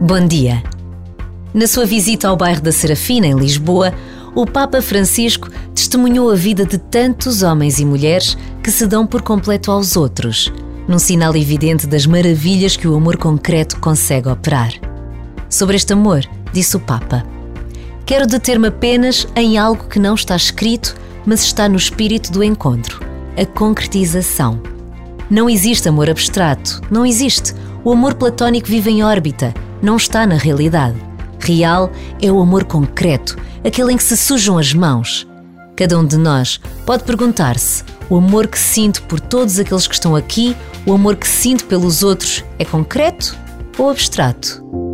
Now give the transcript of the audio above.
Bom dia. Na sua visita ao bairro da Serafina, em Lisboa, o Papa Francisco testemunhou a vida de tantos homens e mulheres que se dão por completo aos outros, num sinal evidente das maravilhas que o amor concreto consegue operar. Sobre este amor, disse o Papa: Quero deter-me apenas em algo que não está escrito, mas está no espírito do encontro a concretização. Não existe amor abstrato, não existe. O amor platónico vive em órbita, não está na realidade. Real é o amor concreto, aquele em que se sujam as mãos. Cada um de nós pode perguntar-se: o amor que sinto por todos aqueles que estão aqui, o amor que sinto pelos outros, é concreto ou abstrato?